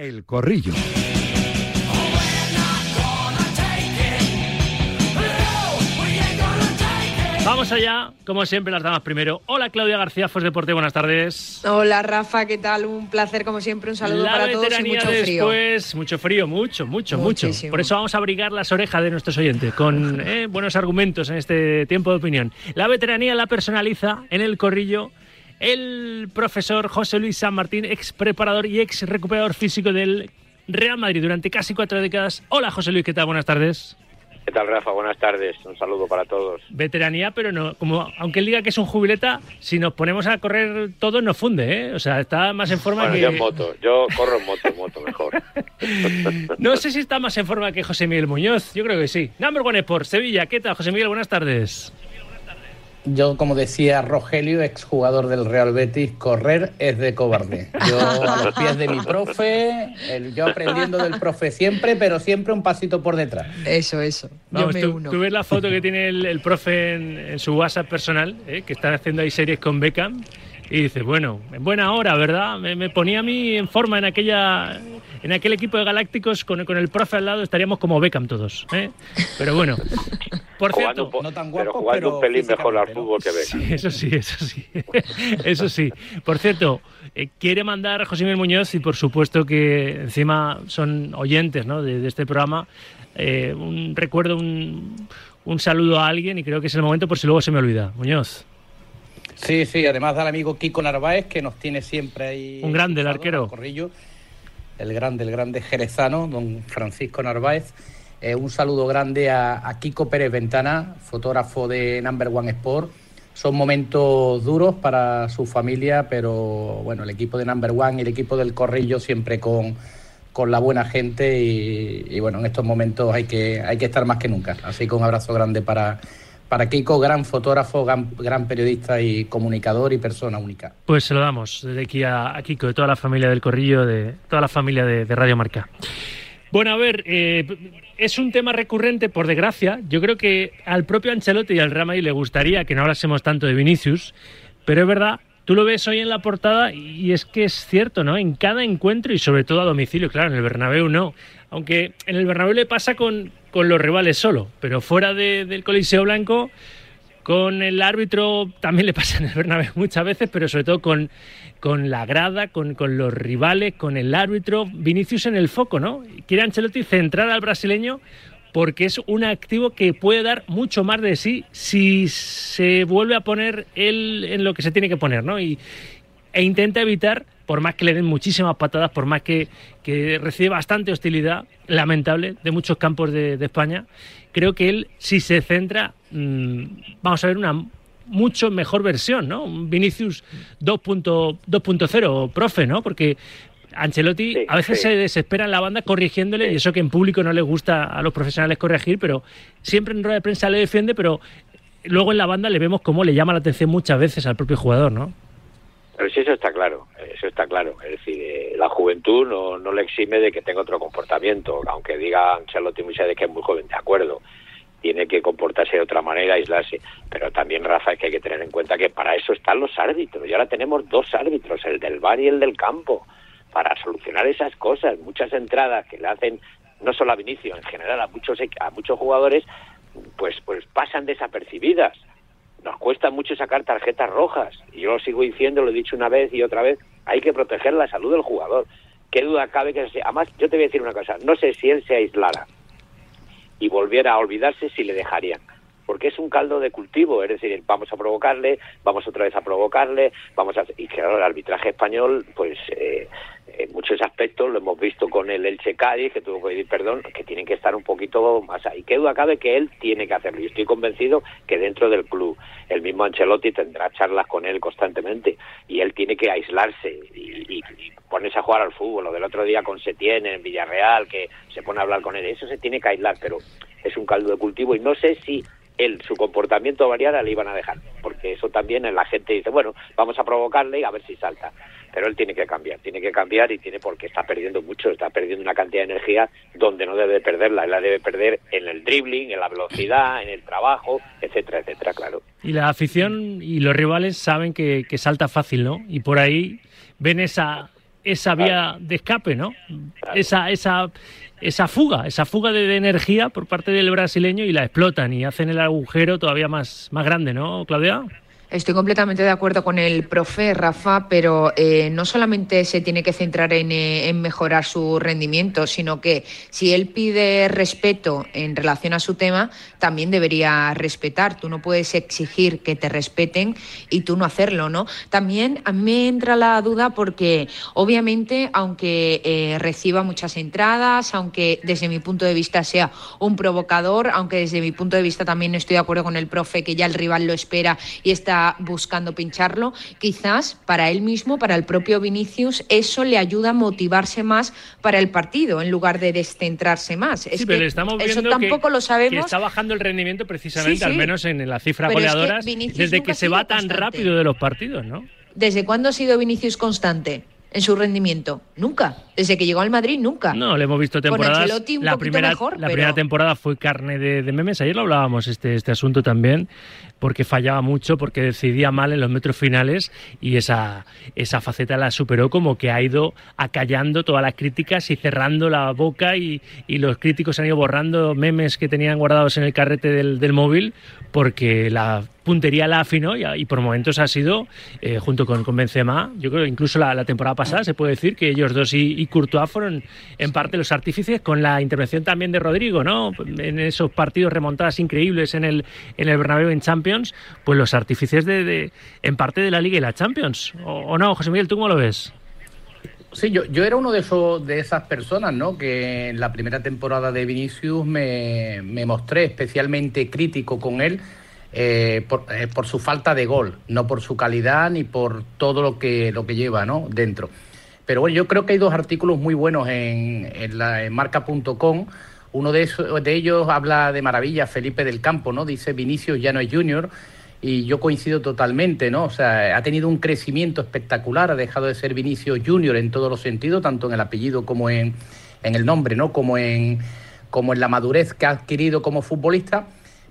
El Corrillo. Vamos allá, como siempre, las damas primero. Hola Claudia García, Fos Deporte, buenas tardes. Hola Rafa, ¿qué tal? Un placer como siempre, un saludo La para todos y veteranía mucho frío. después, mucho frío, mucho, mucho, mucho. Por eso vamos a abrigar las orejas de nuestros oyentes con eh, buenos argumentos en este tiempo de opinión. La veteranía la personaliza en el corrillo el profesor José Luis San Martín, ex preparador y ex recuperador físico del Real Madrid durante casi cuatro décadas. Hola José Luis, ¿qué tal? Buenas tardes. ¿Qué tal, Rafa? Buenas tardes. Un saludo para todos. Veteranía, pero no, como aunque él diga que es un jubileta, si nos ponemos a correr todos nos funde, ¿eh? O sea, está más en forma Bueno, que. yo en moto. Yo corro en moto, moto mejor. No sé si está más en forma que José Miguel Muñoz, yo creo que sí. Number One Sport, Sevilla, ¿qué tal, José Miguel? Buenas tardes. Yo, como decía Rogelio, exjugador del Real Betis, correr es de cobarde. Yo a los pies de mi profe, el- yo aprendiendo del profe siempre, pero siempre un pasito por detrás. Eso, eso. Vamos, Yo me tú, uno. tú ves la foto que tiene el, el profe en, en su WhatsApp personal, ¿eh? que está haciendo ahí series con Beckham, y dice, bueno, en buena hora, ¿verdad? Me, me ponía a mí en forma en aquella en aquel equipo de Galácticos con, con el profe al lado, estaríamos como Beckham todos. ¿eh? Pero bueno, por Jugando cierto... un po- no tan pero guapo, jugando pero un pelín mejor al fútbol que Beckham. Sí, eso sí, eso sí. Eso sí. Por cierto, eh, quiere mandar José Miguel Muñoz, y por supuesto que encima son oyentes ¿no? de, de este programa, eh, un recuerdo, un, un saludo a alguien y creo que es el momento por si luego se me olvida. Muñoz, Sí, sí, además del amigo Kiko Narváez, que nos tiene siempre ahí. Un grande, el arquero. al Corrillo, el grande, el grande jerezano, don Francisco Narváez. Eh, un saludo grande a, Kiko Pérez Ventana, fotógrafo de Number One Sport. Son momentos duros para su familia, pero bueno, el equipo de Number One y el equipo del Corrillo siempre con, con la buena gente y, y, bueno, en estos momentos hay que, hay que estar más que nunca. Así que un abrazo grande para, para Kiko, gran fotógrafo, gran, periodista y comunicador y persona única. pues se lo damos desde aquí a, Kiko, de toda la familia del Corrillo, de toda la familia de, Radio Marca. Bueno, a ver, eh, es un tema recurrente, por desgracia. Yo creo que al propio Ancelotti y al Real le gustaría que no hablásemos tanto de Vinicius, pero es verdad, tú lo ves hoy en la portada y es que es cierto, ¿no? En cada encuentro y sobre todo a domicilio, claro, en el Bernabéu no. Aunque en el Bernabéu le pasa con, con los rivales solo, pero fuera de- del Coliseo Blanco, con el árbitro también le pasa en el Bernabéu muchas veces, pero sobre todo con, con la grada, con, con los rivales, con el árbitro. Vinicius en el foco, ¿no? Quiere Ancelotti centrar al brasileño porque es un activo que puede dar mucho más de sí si se vuelve a poner él en lo que se tiene que poner, ¿no? Y, e intenta evitar, por más que le den muchísimas patadas, por más que, que recibe bastante hostilidad, lamentable, de muchos campos de, de España, creo que él, si se centra, mm, vamos a ver una mucho mejor versión, ¿no? Un Vinicius 2.0, 2.0, profe, ¿no? Porque Ancelotti Sí, a veces sí. se desespera en la banda corrigiéndole, y eso que en público no le gusta a los profesionales corregir, pero siempre en rueda de prensa le defiende, pero luego en la banda le vemos cómo le llama la atención muchas veces al propio jugador, ¿no? Pero sí, eso está claro, eso está claro. Es decir, eh, la juventud no, no le exime de que tenga otro comportamiento, aunque diga Ancelotti muchas veces que es muy joven, de acuerdo. Tiene que comportarse de otra manera, aislarse. Pero también, Rafa, es que hay que tener en cuenta que para eso están los árbitros. Y ahora tenemos dos árbitros, el del bar y el del campo, para solucionar esas cosas. Muchas entradas que le hacen, no solo a Vinicio, en general a muchos, a muchos jugadores, pues, pues pasan desapercibidas nos cuesta mucho sacar tarjetas rojas. Y yo lo sigo diciendo, lo he dicho una vez y otra vez, hay que proteger la salud del jugador. Qué duda cabe que... se- Además, yo te voy a decir una cosa, no sé si él se aislara y volviera a olvidarse si le dejarían. Porque es un caldo de cultivo, es decir, vamos a provocarle, vamos otra vez a provocarle, vamos a... Y claro, el arbitraje español, pues eh, en muchos aspectos lo hemos visto con el Elche Cádiz, que tuvo que pedir perdón, que tienen que estar un poquito más ahí. Qué duda cabe que él tiene que hacerlo. Y estoy convencido que dentro del club, el mismo Ancelotti tendrá charlas con él constantemente y él tiene que aislarse y, ponerse a jugar al fútbol. Lo del otro día con Setién en Villarreal, que se pone a hablar con él, eso se tiene que aislar, pero es un caldo de cultivo y no sé si él, su comportamiento variara, le iban a dejar, porque eso también la gente dice, bueno, vamos a provocarle y a ver si salta. Pero él tiene que cambiar, tiene que cambiar y tiene porque está perdiendo mucho, está perdiendo una cantidad de energía donde no debe perderla, él la debe perder en el dribbling, en la velocidad, en el trabajo, etcétera, etcétera, claro. Y la afición y los rivales saben que, que salta fácil, ¿no? Y por ahí ven esa, esa vía de escape, ¿no? Esa, esa, esa fuga, esa fuga de, de, energía por parte del brasileño y la explotan y hacen el agujero todavía más, más grande, ¿no, Claudia? Estoy completamente de acuerdo con el profe Rafa, pero eh, no solamente se tiene que centrar en, eh, en, mejorar su rendimiento, sino que si él pide respeto en relación a su tema, también debería respetar. Tú no puedes exigir que te respeten y tú no hacerlo, ¿no? También a mí entra la duda porque, obviamente, aunque eh, reciba muchas entradas, aunque desde mi punto de vista sea un provocador, aunque desde mi punto de vista también estoy de acuerdo con el profe que ya el rival lo espera y está buscando pincharlo, quizás para él mismo, para el propio Vinicius, eso le ayuda a motivarse más para el partido en lugar de descentrarse más. Es sí, pero que estamos viendo eso tampoco que, lo sabemos. Que está bajando el rendimiento precisamente, Sí, sí. al menos en la cifra Pero es que goleadoras, desde que se va tan constante. rápido de los partidos, ¿no? ¿Desde cuándo ha sido Vinicius constante en su rendimiento? Nunca. Desde que llegó al Madrid, nunca. No, le hemos visto Con temporadas. Un la primera, mejor, la pero- primera temporada fue carne de, de memes. Ayer lo hablábamos este, este asunto también, porque fallaba mucho, porque decidía mal en los metros finales y esa, esa faceta la superó como que ha ido acallando todas las críticas y cerrando la boca y, y los críticos han ido borrando memes que tenían guardados en el carrete del, del móvil porque la puntería la afinó y, y por momentos ha sido, eh, junto con, con Benzema, yo creo que incluso la, la temporada pasada se puede decir que ellos dos y, y Courtois fueron en parte los artífices con la intervención también de Rodrigo, ¿no? En esos partidos remontadas increíbles en el, en el Bernabéu en Champions, pues los artífices de, de en parte de la Liga y la Champions. ¿O, o no, José Miguel, tú cómo lo ves? Sí, yo, yo era uno de esos de esas personas, ¿no? Que en la primera temporada de Vinicius me, me mostré especialmente crítico con él eh, por, eh, por su falta de gol, no por su calidad ni por todo lo que lo que lleva, ¿no? Dentro. Pero bueno, yo creo que hay dos artículos muy buenos en, en, en marca.com. Uno de, esos, de ellos habla de maravilla, Felipe del Campo, ¿no? Dice Vinicius ya no es junior y yo coincido totalmente, ¿no? O sea, ha tenido un crecimiento espectacular, ha dejado de ser Vinicius Junior en todos los sentidos, tanto en el apellido como en, en el nombre, ¿no? Como en, como en la madurez que ha adquirido como futbolista,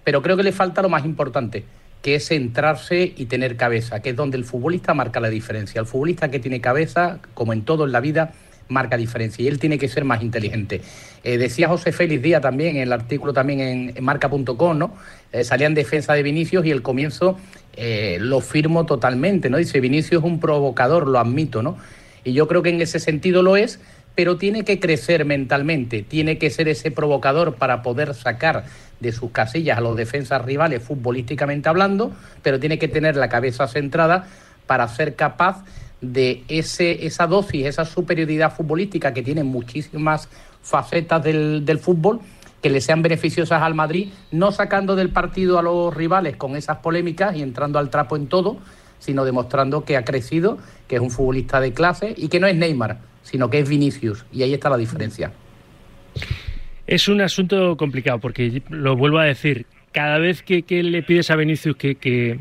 pero creo que le falta lo más importante, que es centrarse y tener cabeza, que es donde el futbolista marca la diferencia. El futbolista que tiene cabeza, como en todo en la vida, marca diferencia y él tiene que ser más inteligente. Eh, decía José Félix Díaz también en el artículo también en, marca.com, ¿no? Eh, salía en defensa de Vinicius y el comienzo eh, lo firmo totalmente, ¿no? Dice Vinicius es un provocador, lo admito, ¿no? Y yo creo que en ese sentido lo es, pero tiene que crecer mentalmente, tiene que ser ese provocador para poder sacar de sus casillas a los defensas rivales futbolísticamente hablando, pero tiene que tener la cabeza centrada para ser capaz de ese, esa dosis, esa superioridad futbolística que tiene muchísimas facetas del, del, fútbol que le sean beneficiosas al Madrid, no sacando del partido a los rivales con esas polémicas y entrando al trapo en todo, sino demostrando que ha crecido, que es un futbolista de clase y que no es Neymar, sino que es Vinicius. Y ahí está la diferencia. Es un asunto complicado porque, lo vuelvo a decir, cada vez que, que le pides a Vinicius que, que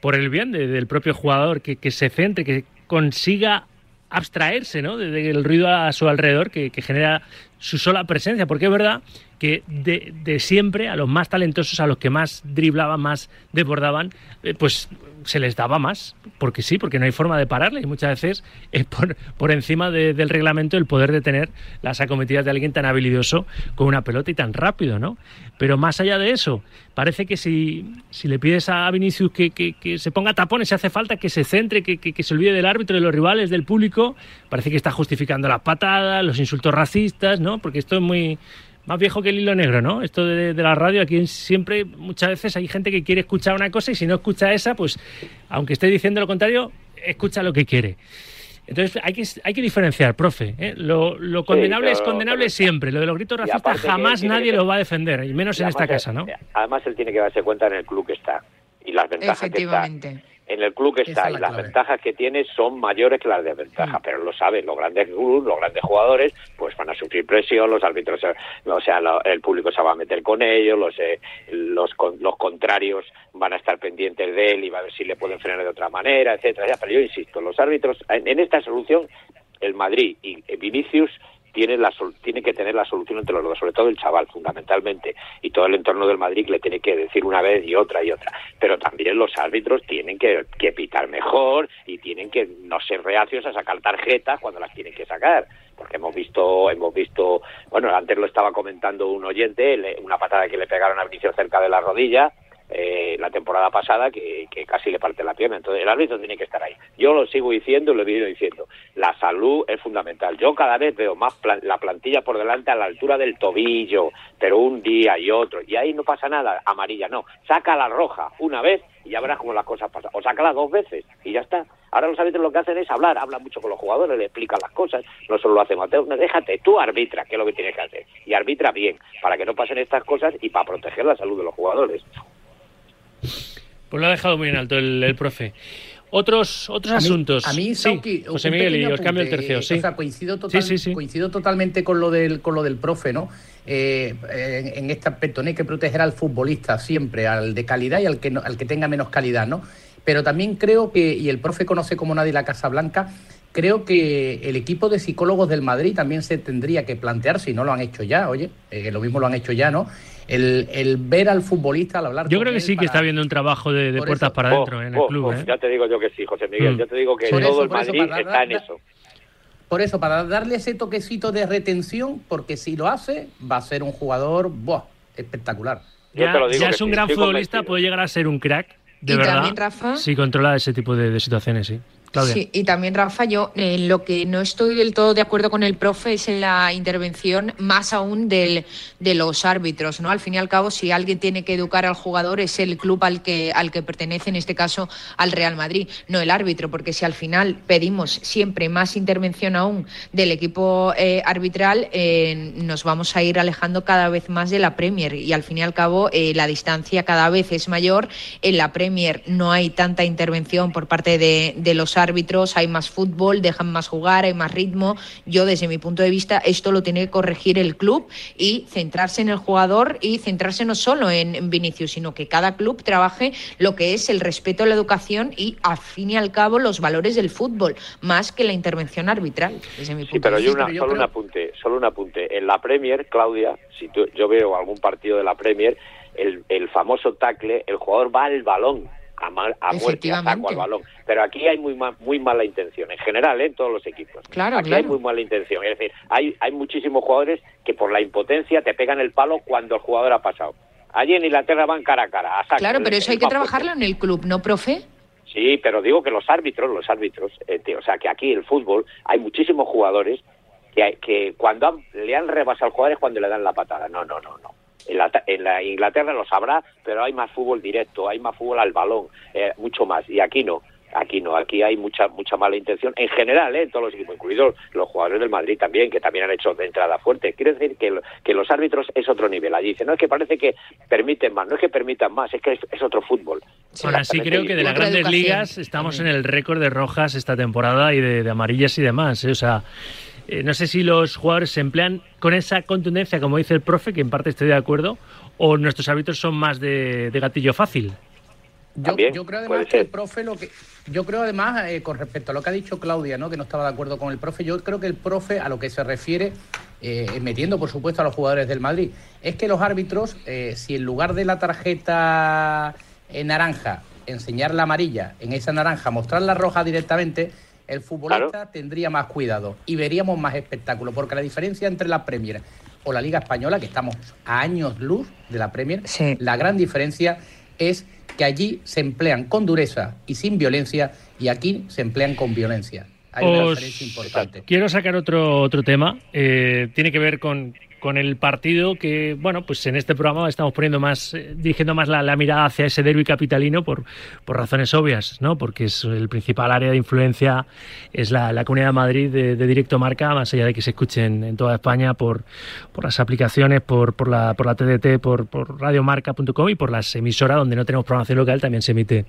por el bien de, del propio jugador, que, que se centre, que consiga abstraerse ¿no? del ruido a su alrededor que, que, genera su sola presencia, porque es verdad que de, de, siempre a los más talentosos, a los que más driblaban, más desbordaban, eh, pues se les daba más, porque sí, porque no hay forma de pararle y muchas veces es por, por encima de, del reglamento el poder detener las acometidas de alguien tan habilidoso con una pelota y tan rápido, ¿no? Pero más allá de eso, parece que si, si le pides a Vinicius que, que, que, se ponga tapones, si hace falta que se centre, que, que, se olvide del árbitro, de los rivales, del público, parece que está justificando las patadas, los insultos racistas, ¿no? Porque esto es muy más viejo que el hilo negro, ¿no? Esto de, de, la radio, aquí siempre, muchas veces hay gente que quiere escuchar una cosa y si no escucha esa, pues, aunque esté diciendo lo contrario, escucha lo que quiere. Entonces hay que, hay que diferenciar, profe. ¿eh? Lo, lo, condenable sí, es condenable pero, siempre. Lo de los gritos racistas jamás nadie que, lo va a defender, y menos y en esta casa, ¿no? Además, él tiene que darse cuenta en el club que está y las ventajas que está. En el club que está y las clave. ventajas que tiene son mayores que las desventajas, sí. pero lo saben los grandes clubes, los grandes jugadores, pues van a sufrir presión, los árbitros, o sea, lo, el público se va a meter con ellos, los, eh, los, los contrarios van a estar pendientes de él y va a ver si le pueden frenar de otra manera, etcétera. Pero yo insisto, los árbitros, en, en esta solución, el Madrid y Vinicius tiene, la, tiene que tener la solución entre los dos, sobre todo el chaval, fundamentalmente, y todo el entorno del Madrid le tiene que decir una vez y otra y otra. Pero también los árbitros tienen que, que pitar mejor y tienen que no ser reacios a sacar tarjetas cuando las tienen que sacar porque hemos visto, hemos visto, bueno, antes lo estaba comentando un oyente, una patada que le pegaron a Vinicius cerca de la rodilla, eh, la temporada pasada que, casi le parte la pierna. Entonces el árbitro tiene que estar ahí. Yo lo sigo diciendo y lo he venido diciendo. La salud es fundamental. Yo cada vez veo más la plantilla por delante a la altura del tobillo, pero un día y otro. Y ahí no pasa nada, amarilla no. Saca la roja una vez y ya verás cómo las cosas pasan. O sácala dos veces y ya está. Ahora los árbitros lo que hacen es hablar, hablan mucho con los jugadores, le explican las cosas, no solo lo hace Mateo, déjate, tú arbitra, que es lo que tienes que hacer, y arbitra bien, para que no pasen estas cosas y para proteger la salud de los jugadores. Pues lo ha dejado muy en alto el, profe. Otros, otros asuntos. a mí, sí, José Miguel, y os cambio el tercio. Sí. coincido, coincido totalmente con lo del, con lo del profe, ¿no? Eh, en, este aspecto, no hay que proteger al futbolista siempre, al de calidad y al que, al que tenga menos calidad, ¿no? Pero también creo que, y el profe conoce como nadie la Casa Blanca, creo que el equipo de psicólogos del Madrid también se tendría que plantear, si no lo han hecho ya, oye, eh, lo mismo lo han hecho ya, ¿no? el, ver al futbolista al hablar Yo creo que sí que está habiendo un trabajo de, puertas para adentro oh, en el oh, club. Oh, ¿eh? Ya te digo yo que sí, José Miguel, mm. ya te digo que todo el Madrid está en eso. Por eso, para darle ese toquecito de retención, porque si lo hace, va a ser un jugador buah, espectacular. Ya, es un gran futbolista, puede llegar a ser un crack, de verdad. Rafa? Si controla ese tipo de situaciones, sí. Sí, y también, Rafa, yo eh, lo que no estoy del todo de acuerdo con el profe es en la intervención más aún del, de los árbitros, ¿no? Al fin y al cabo, si alguien tiene que educar al jugador es el club al que, al que pertenece, en este caso al Real Madrid, no el árbitro, porque si al final pedimos siempre más intervención aún del equipo eh, arbitral, eh, nos vamos a ir alejando cada vez más de la Premier y al fin y al cabo la distancia cada vez es mayor. En la Premier no hay tanta intervención por parte de, de los árbitros, hay más fútbol, dejan más jugar, hay más ritmo. Yo, desde mi punto de vista, esto lo tiene que corregir el club y centrarse en el jugador y centrarse no solo en Vinicius, sino que cada club trabaje lo que es el respeto a la educación y, al fin y al cabo, los valores del fútbol, más que la intervención arbitral. Desde mi punto sí, pero, yo solo un apunte, solo un apunte. En la Premier, Claudia, si yo veo algún partido de la Premier, el, el famoso tackle, el jugador va al balón a, a muerte, al balón. Pero aquí hay muy, muy mala intención, en general, ¿eh? en todos los equipos. Claro, aquí hay muy mala intención. Es decir, hay, hay muchísimos jugadores que por la impotencia te pegan el palo cuando el jugador ha pasado. Allí en Inglaterra van cara a cara. claro, pero eso hay que trabajarlo en el club, ¿no, profe? Sí, pero digo que los árbitros, los árbitros, eh, o sea, que aquí el fútbol hay muchísimos jugadores que, que cuando le han rebasado al jugador es cuando le dan la patada. No, no, no, no. En la, Inglaterra lo sabrá, pero hay más fútbol directo, hay más fútbol al balón, eh, mucho más. Y aquí no. Aquí no, aquí hay mucha mucha mala intención en general, ¿eh? en todos los equipos, incluidos los jugadores del Madrid también, que también han hecho de entrada fuerte. Quiere decir que, que los árbitros es otro nivel. Allí dice, no es que parece que permiten más, no es que permitan más, es que es, otro fútbol. Ahora sí creo que de las grandes ligas estamos en el récord de rojas esta temporada y de, amarillas y demás. ¿eh? O sea, eh, no sé si los jugadores se emplean con esa contundencia, como dice el profe, que en parte estoy de acuerdo, o nuestros hábitos son más de, gatillo fácil. Yo, creo además que el profe lo que yo creo además eh, con respecto a lo que ha dicho Claudia, ¿no? que no estaba de acuerdo con el profe, yo creo que el profe a lo que se refiere eh, metiendo por supuesto a los jugadores del Madrid, es que los árbitros si en lugar de la tarjeta en naranja enseñar la amarilla, en esa naranja mostrar la roja directamente, el futbolista tendría más cuidado y veríamos más espectáculo, porque la diferencia entre la Premier o la Liga Española, que estamos a años luz de la Premier, la gran diferencia es que allí se emplean con dureza y sin violencia y aquí se emplean con violencia. Hay una diferencia importante. Quiero sacar otro, otro tema. Eh, tiene que ver con, con el partido que, bueno, pues en este programa estamos poniendo más, eh, dirigiendo más la, mirada hacia ese derby capitalino por, por razones obvias, ¿no? Porque es el principal área de influencia es la, Comunidad de Madrid de, Directo Marca, más allá de que se escuchen en toda España por, por las aplicaciones, por, por, la, por la TDT, por, por radiomarca.com y por las emisoras donde no tenemos programación local también se emite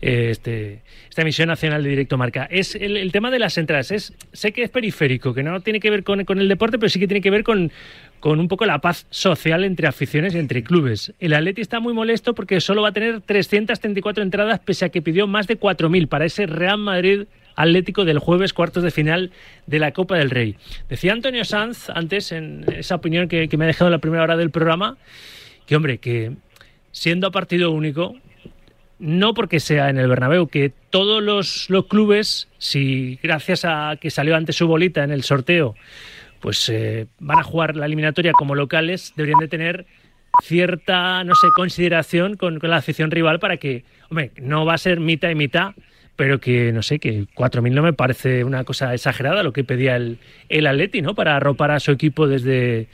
eh, este, esta emisión nacional de Directo Marca. Es el, tema de las entradas. Es, sé que es periférico, que no tiene que ver con, con el deporte, pero sí que tiene que ver con con un poco la paz social entre aficiones y entre clubes. El Atleti está muy molesto porque solo va a tener 334 entradas pese a que pidió más de 4.000 para ese Real Madrid Atlético del jueves, cuartos de final de la Copa del Rey. Decía Antonio Sanz antes, en esa opinión que, me ha dejado en la primera hora del programa, que hombre, que siendo partido único, no porque sea en el Bernabéu, que todos los, los clubes, si gracias a que salió antes su bolita en el sorteo, pues eh, van a jugar la eliminatoria como locales, deberían de tener cierta, no sé, consideración con, la afición rival para que, hombre, no va a ser mitad y mitad, pero que, no sé, que 4.000 no me parece una cosa exagerada lo que pedía el, el Atleti, ¿no? Para arropar a su equipo desde,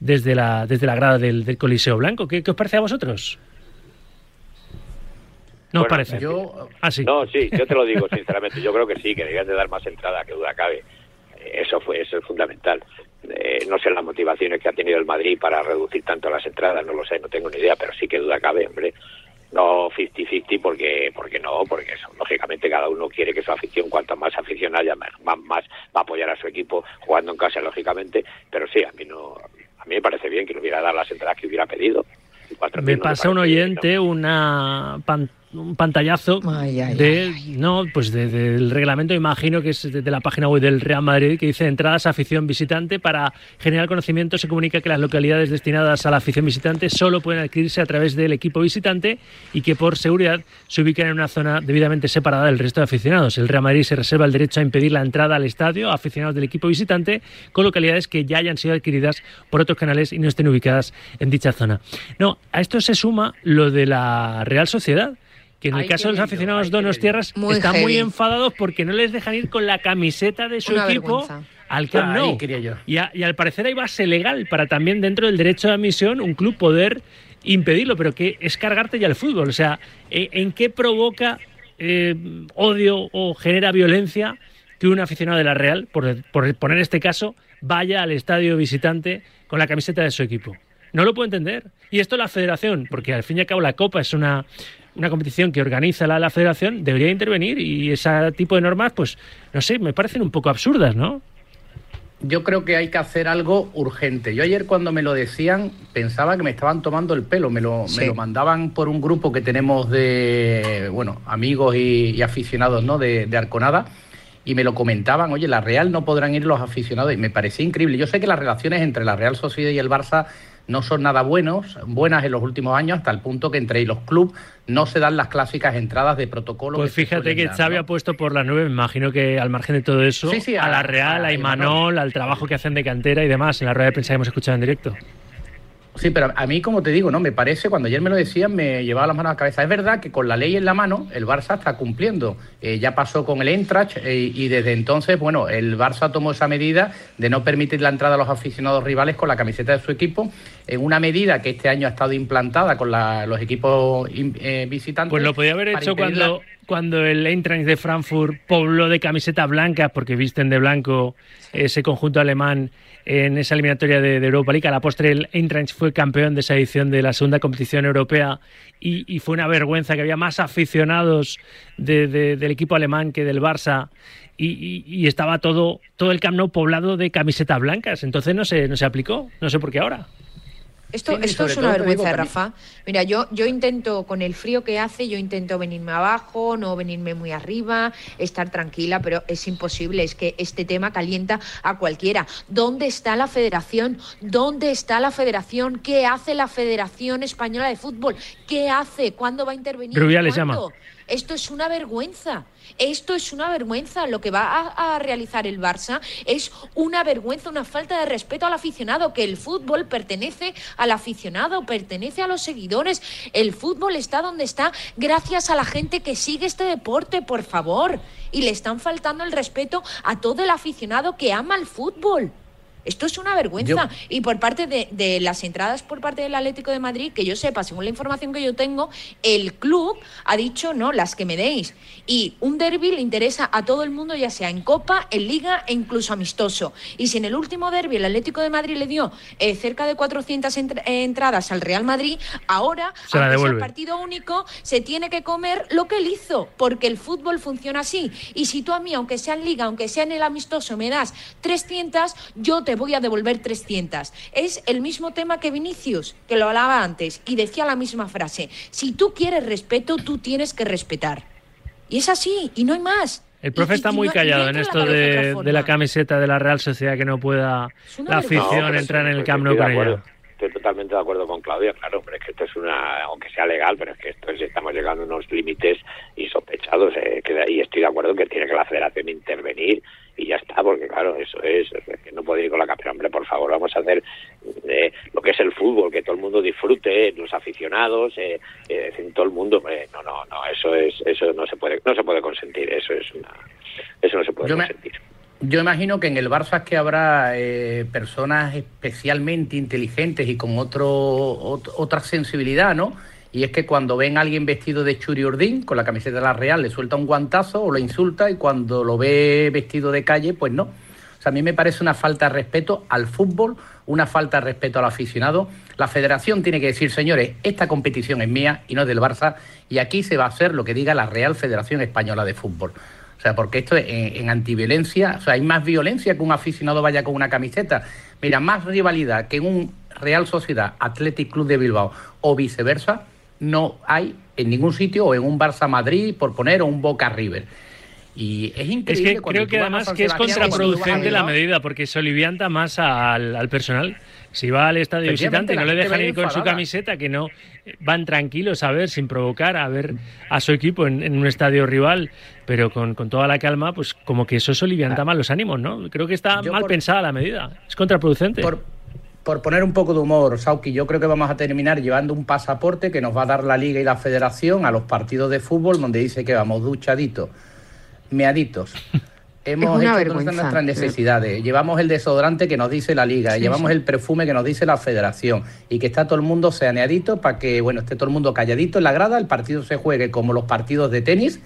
desde, la, desde la grada del, Coliseo Blanco. ¿Qué, os parece a vosotros? ¿No os parece? Yo, ah, sí. No, sí, yo te lo digo sinceramente. Yo creo que sí, que deberían de dar más entrada, que duda cabe. Eso fue, eso es fundamental. Eh, no sé las motivaciones que ha tenido el Madrid para reducir tanto las entradas, no lo sé, no tengo ni idea, pero sí que duda cabe, hombre. No 50-50 porque, porque no, porque eso, lógicamente cada uno quiere que su afición, cuanto más afición haya, más, más va a apoyar a su equipo jugando en casa, lógicamente, pero sí, a mí no, a mí me parece bien que le hubiera dado las entradas que hubiera pedido. Me pasa un oyente una pantalla un pantallazo de no pues del reglamento imagino que es de, la página web del Real Madrid que dice entradas a afición visitante para generar conocimiento. Se comunica que las localidades destinadas a la afición visitante solo pueden adquirirse a través del equipo visitante y que por seguridad se ubican en una zona debidamente separada del resto de aficionados. El Real Madrid se reserva el derecho a impedir la entrada al estadio a aficionados del equipo visitante con localidades que ya hayan sido adquiridas por otros canales y no estén ubicadas en dicha zona. No a esto se suma lo de la Real Sociedad que en el caso de los aficionados Donos Tierras están muy enfadados porque no les dejan ir con la camiseta de su equipo al Camp Nou. Y, y, al parecer hay base legal para también dentro del derecho de admisión un club poder impedirlo, pero que es cargarte ya el fútbol. O sea, eh, ¿en qué provoca eh, odio o genera violencia que un aficionado de la Real, por, por poner este caso, vaya al estadio visitante con la camiseta de su equipo? No lo puedo entender. Y esto la federación, porque al fin y al cabo la Copa es una, una competición que organiza la, la federación debería intervenir y ese tipo de normas, pues, no sé, me parecen un poco absurdas, ¿no? Yo creo que hay que hacer algo urgente. Yo ayer cuando me lo decían pensaba que me estaban tomando el pelo, me lo, me lo mandaban por un grupo que tenemos de, bueno, amigos y, aficionados, ¿no? De, de Arconada y me lo comentaban, oye, la Real no podrán ir los aficionados y me parecía increíble. Yo sé que las relaciones entre la Real Sociedad y el Barça no son nada buenos, buenas en los últimos años, hasta el punto que entre los clubes no se dan las clásicas entradas de protocolo. Pues fíjate que Xavi ha puesto por la nube, me imagino que al margen de todo eso, a, la Real, a, a Imanol, al trabajo que hacen de cantera y demás, en la rueda de prensa que hemos escuchado en directo. Sí, pero a mí, como te digo, no me parece, cuando ayer me lo decían, me llevaba las manos a la cabeza. Es verdad que con la ley en la mano, el Barça está cumpliendo. Eh, ya pasó con el Entrach eh, y desde entonces, bueno, el Barça tomó esa medida de no permitir la entrada a los aficionados rivales con la camiseta de su equipo, en una medida que este año ha estado implantada con los equipos eh, visitantes. Pues lo podía haber hecho cuando, cuando el Eintracht de Frankfurt pobló de camisetas blancas, porque visten de blanco ese conjunto alemán en esa eliminatoria de, Europa League. A la postre, el Eintracht fue campeón de esa edición de la segunda competición europea y, fue una vergüenza que había más aficionados del equipo alemán que del Barça y, estaba todo, todo el Camp poblado de camisetas blancas. Entonces no se, no se aplicó. No sé por qué ahora. Esto, esto es una vergüenza, Rafa. Mira, yo, yo intento, con el frío que hace, yo intento venirme abajo, no venirme muy arriba, estar tranquila, pero es imposible. Es que este tema calienta a cualquiera. ¿Dónde está la federación? ¿Dónde está la federación? ¿Qué hace la Federación Española de Fútbol? ¿Qué hace? ¿Cuándo va a intervenir? Rubiales llama. Esto es una vergüenza. Esto es una vergüenza. Lo que va a, realizar el Barça es una vergüenza, una falta de respeto al aficionado, que el fútbol pertenece al aficionado, pertenece a los seguidores. El fútbol está donde está gracias a la gente que sigue este deporte, por favor. Y le están faltando el respeto a todo el aficionado que ama el fútbol. Esto es una vergüenza. Y por parte de, las entradas por parte del Atlético de Madrid, que yo sepa, según la información que yo tengo, el club ha dicho no, las que me deis. Y un derby le interesa a todo el mundo, ya sea en Copa, en Liga e incluso amistoso. Y si en el último derby el Atlético de Madrid le dio eh, cerca de 400 entradas al Real Madrid, ahora, se el partido único, se tiene que comer lo que él hizo, porque el fútbol funciona así. Y si tú a mí, aunque sea en Liga, aunque sea en el amistoso, me das 300, yo te te voy a devolver 300. Es el mismo tema que Vinicius, que lo hablaba antes, y decía la misma frase. Si tú quieres respeto, tú tienes que respetar. Y es así, y no hay más. El profe está muy callado en esto de, la camiseta de la Real Sociedad que no pueda la afición entrar en el Camp Nou con ella estoy totalmente de acuerdo con Claudia, claro, pero es que esto es una, aunque sea legal, pero es que esto es, estamos llegando a unos límites insospechados eh, y estoy de acuerdo que tiene que la federación intervenir y ya está, porque claro, eso es, que no puede ir con la campeona, hombre, por favor, vamos a hacer eh, lo que es el fútbol, que todo el mundo disfrute, los aficionados, eh, eh todo el mundo, no, no, no, eso es, eso no se puede, no se puede consentir, eso es una, eso no se puede consentir. Yo imagino que en el Barça es que habrá eh, personas especialmente inteligentes y con otro, otra sensibilidad, ¿no? Y es que cuando ven a alguien vestido de Churi Urdín, con la camiseta de la Real, le suelta un guantazo o lo insulta y cuando lo ve vestido de calle, pues no. O sea, a mí me parece una falta de respeto al fútbol, una falta de respeto al aficionado. La federación tiene que decir, señores, esta competición es mía y no es del Barça, y aquí se va a hacer lo que diga la Real Federación Española de Fútbol. O sea, porque esto en, en, antiviolencia, o sea, hay más violencia que un aficionado vaya con una camiseta. Mira, más rivalidad que en un Real Sociedad Athletic Club de Bilbao o viceversa, no hay en ningún sitio o en un Barça Madrid, por poner, o un Boca River. Y es increíble. Es que creo que además que es contraproducente la medida, porque se olivianta más al, personal. Si va al estadio visitante y no le dejan ir con su camiseta, que no van tranquilos a ver, sin provocar, a ver a su equipo en, un estadio rival, pero con, toda la calma, pues como que eso se olivianta ah. más los ánimos, ¿no? Creo que está mal pensada la medida. Es contraproducente. Por, por poner un poco de humor, Sauki, yo creo que vamos a terminar llevando un pasaporte que nos va a dar la Liga y la Federación a los partidos de fútbol donde dice que vamos duchaditos meaditos. Hemos hecho nuestras necesidades. Llevamos el desodorante que nos dice la liga, llevamos el perfume que nos dice la federación y que está todo el mundo saneadito para que bueno esté todo el mundo calladito en la grada, el partido se juegue como los partidos de tenis,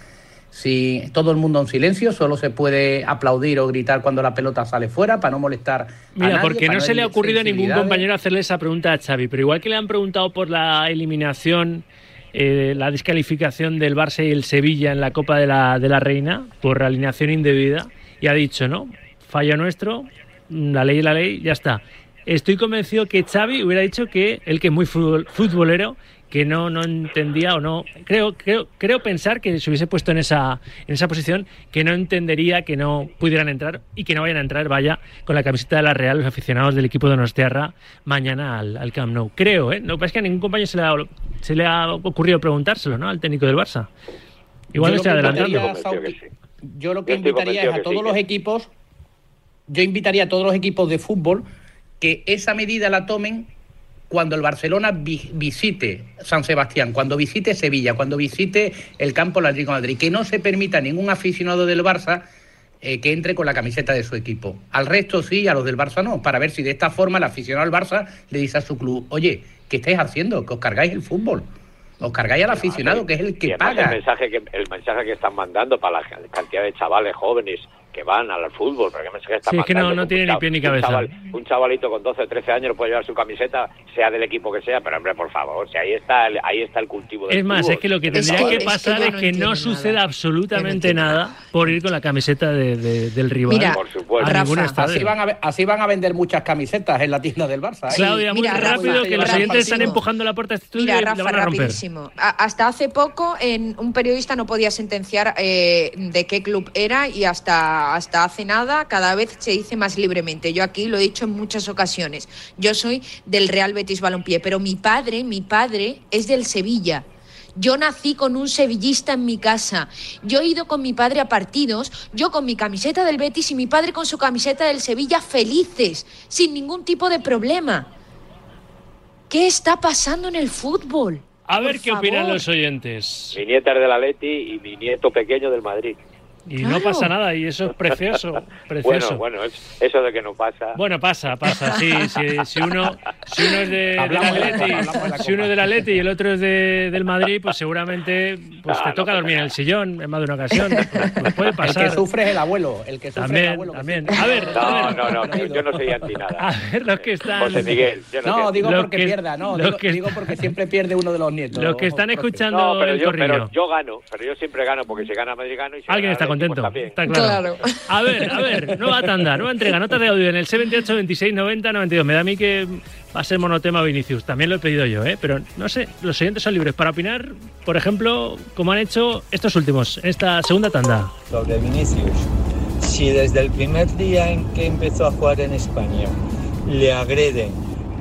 si todo el mundo en silencio, solo se puede aplaudir o gritar cuando la pelota sale fuera para no molestar. Mira, a porque no se le ha ocurrido a ningún compañero hacerle esa pregunta a Xavi, pero igual que le han preguntado por la eliminación eh, la descalificación del Barça y el Sevilla en la Copa de la, de la Reina por alineación indebida y ha dicho, no, fallo nuestro, la ley es la ley, ya está. Estoy convencido que Xavi hubiera dicho que él que es muy futbolero que no, no entendía o no creo, creo creo pensar que se hubiese puesto en esa en esa posición que no entendería que no pudieran entrar y que no vayan a entrar vaya con la camiseta de la Real los aficionados del equipo de Nostearra mañana al, al Camp Nou. Creo eh no es que a ningún compañero se le, ha, se le ha ocurrido preguntárselo no al técnico del Barça. Igual estoy adelantando. yo lo que invitaría es a todos los equipos yo invitaría a todos los equipos de fútbol que esa medida la tomen cuando el Barcelona visite San Sebastián, cuando visite Sevilla, cuando visite el campo Atlético de Madrid, que no se permita a ningún aficionado del Barça eh, que entre con la camiseta de su equipo. Al resto sí, a los del Barça no, para ver si de esta forma el aficionado al Barça le dice a su club, oye, ¿qué estáis haciendo? Que os cargáis el fútbol. Os cargáis al aficionado, que es el que paga. El mensaje que, el mensaje que están mandando para la cantidad de chavales jóvenes que van al fútbol, porque me está sí, es que no, no tiene ni pie ni cabeza. Un, chavalito con 12 o 13 años no puede llevar su camiseta, sea del equipo que sea, pero hombre, por favor, si ahí está el, ahí está el cultivo del Es más, es que lo que tendría que, pasar es que, no, suceda absolutamente nada por ir con la camiseta de, del rival. Mira, por supuesto. así, van a, así van a vender muchas camisetas en la tienda del Barça. ¿eh? Claudia, muy rápido, que los oyentes están empujando la puerta de este estudio y van a romper. rapidísimo. Hasta hace poco en un periodista no podía sentenciar eh, de qué club era y hasta, hasta hace nada cada vez se dice más libremente. Yo aquí lo he dicho en muchas ocasiones. Yo soy del Real Betis Balompié, pero mi padre, mi padre es del Sevilla. Yo nací con un sevillista en mi casa. Yo he ido con mi padre a partidos, yo con mi camiseta del Betis y mi padre con su camiseta del Sevilla felices, sin ningún tipo de problema. ¿Qué está pasando en el fútbol? A ver qué opinan los oyentes. Mi nieta es del Atleti y mi nieto pequeño del Madrid. Y no pasa nada, y eso es precioso. precioso. Bueno, bueno, eso de que no pasa. Bueno, pasa, pasa. Sí, si, uno, si uno es de, del Atleti, si uno es del Atleti y el otro es de, del Madrid, pues seguramente pues te toca dormir en el sillón en más de una ocasión. Pues, pues puede pasar. El que sufre es el abuelo. El que sufre también, el abuelo. También. A ver, no, no, no, yo no soy anti nada. A ver, los que están. José Miguel. Yo no, no digo porque pierda, no. Digo, digo, porque siempre pierde uno de los nietos. Los que están escuchando pero el yo, pero yo gano, pero yo siempre gano porque si gana Madrid gano y si Alguien está contento. Está claro. A ver, a ver, nueva tanda, nueva entrega, notas de audio en el 78 26 90 92. Me da a mí que va a ser monotema Vinicius. También lo he pedido yo, ¿eh? pero no sé, los oyentes son libres para opinar, por ejemplo, como han hecho estos últimos, esta segunda tanda. Sobre Vinicius, si desde el primer día en que empezó a jugar en España le agreden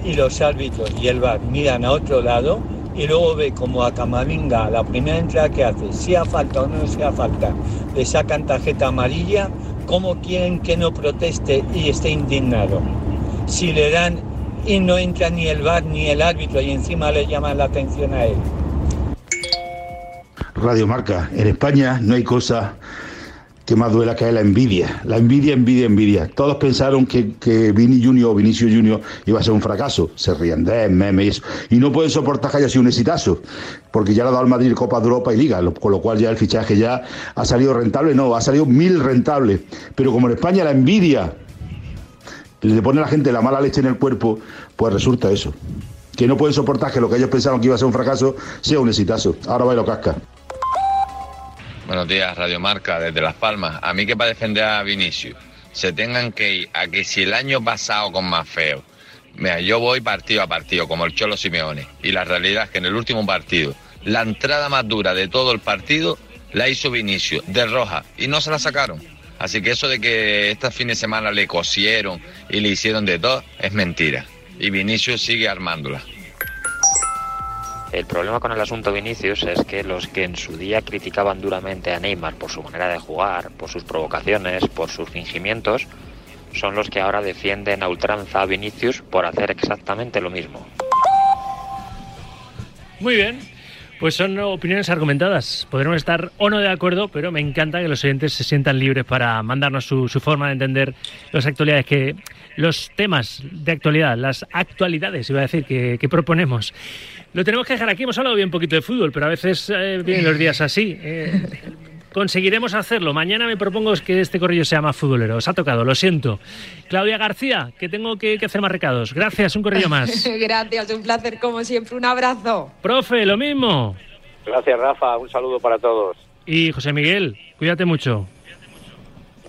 y los árbitros y el VAR miran a otro lado y luego ve como a Camavinga la primera entrada que hace, si ha falta o no sea falta, le sacan tarjeta amarilla, ¿cómo quieren que no proteste y esté indignado? Si le dan y no entra ni el VAR ni el árbitro y encima le llaman la atención a él. Radio Marca, en España no hay cosa que más duela que la envidia. La envidia, envidia, envidia. Todos pensaron que, que Vini Junior o Vinicio Junior iba a ser un fracaso. Se ríen de meme y eso. Y no pueden soportar que haya sido un exitazo. Porque ya le ha dado al Madrid Copa de Europa y Liga. Con lo cual ya el fichaje ya ha salido rentable. No, ha salido mil rentable. Pero como en España la envidia le pone a la gente la mala leche en el cuerpo, pues resulta eso. Que no pueden soportar que lo que ellos pensaron que iba a ser un fracaso sea un exitazo. Ahora va y lo casca. Buenos días, Radio Marca, desde Las Palmas. A mí que para defender a Vinicius se tengan que ir a que si el año pasado con más feo. Yo voy partido a partido, como el Cholo Simeone. Y la realidad es que en el último partido, la entrada más dura de todo el partido la hizo Vinicius, de roja, y no se la sacaron. Así que eso de que este fin de semana le cosieron y le hicieron de todo es mentira. Y Vinicius sigue armándola. El problema con el asunto Vinicius es que los que en su día criticaban duramente a Neymar por su manera de jugar, por sus provocaciones, por sus fingimientos, son los que ahora defienden a ultranza a Vinicius por hacer exactamente lo mismo. Muy bien, pues son opiniones argumentadas. Podremos estar o no de acuerdo, pero me encanta que los oyentes se sientan libres para mandarnos su, forma de entender las actualidades que los temas de actualidad, las actualidades, iba a decir, que proponemos. Lo tenemos que dejar aquí. Hemos hablado bien poquito de fútbol, pero a veces eh, vienen los días así. Eh, conseguiremos hacerlo. Mañana me propongo que este corrillo sea más futbolero. Os ha tocado, lo siento. Claudia García, que tengo que, que hacer más recados. Gracias, un corrillo más. Gracias, un placer como siempre. Un abrazo. Profe, lo mismo. Gracias, Rafa. Un saludo para todos. Y José Miguel, cuídate mucho.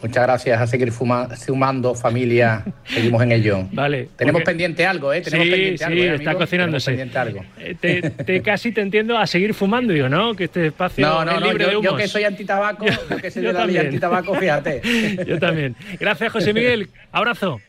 Muchas gracias a seguir fuma, sumando, familia. Seguimos en ello. Vale. Tenemos porque- pendiente algo, ¿eh? Tenemos sí, pendiente sí, algo. ¿eh, está amigo? cocinándose. Tenemos pendiente algo. Eh, Te, te casi te entiendo a seguir fumando, digo, ¿no? Que este espacio No, no, es no. libre de Yo, yo que soy antitabaco, yo que soy Yo de la antitabaco, fíjate. Yo también. Gracias, José Miguel. Abrazo.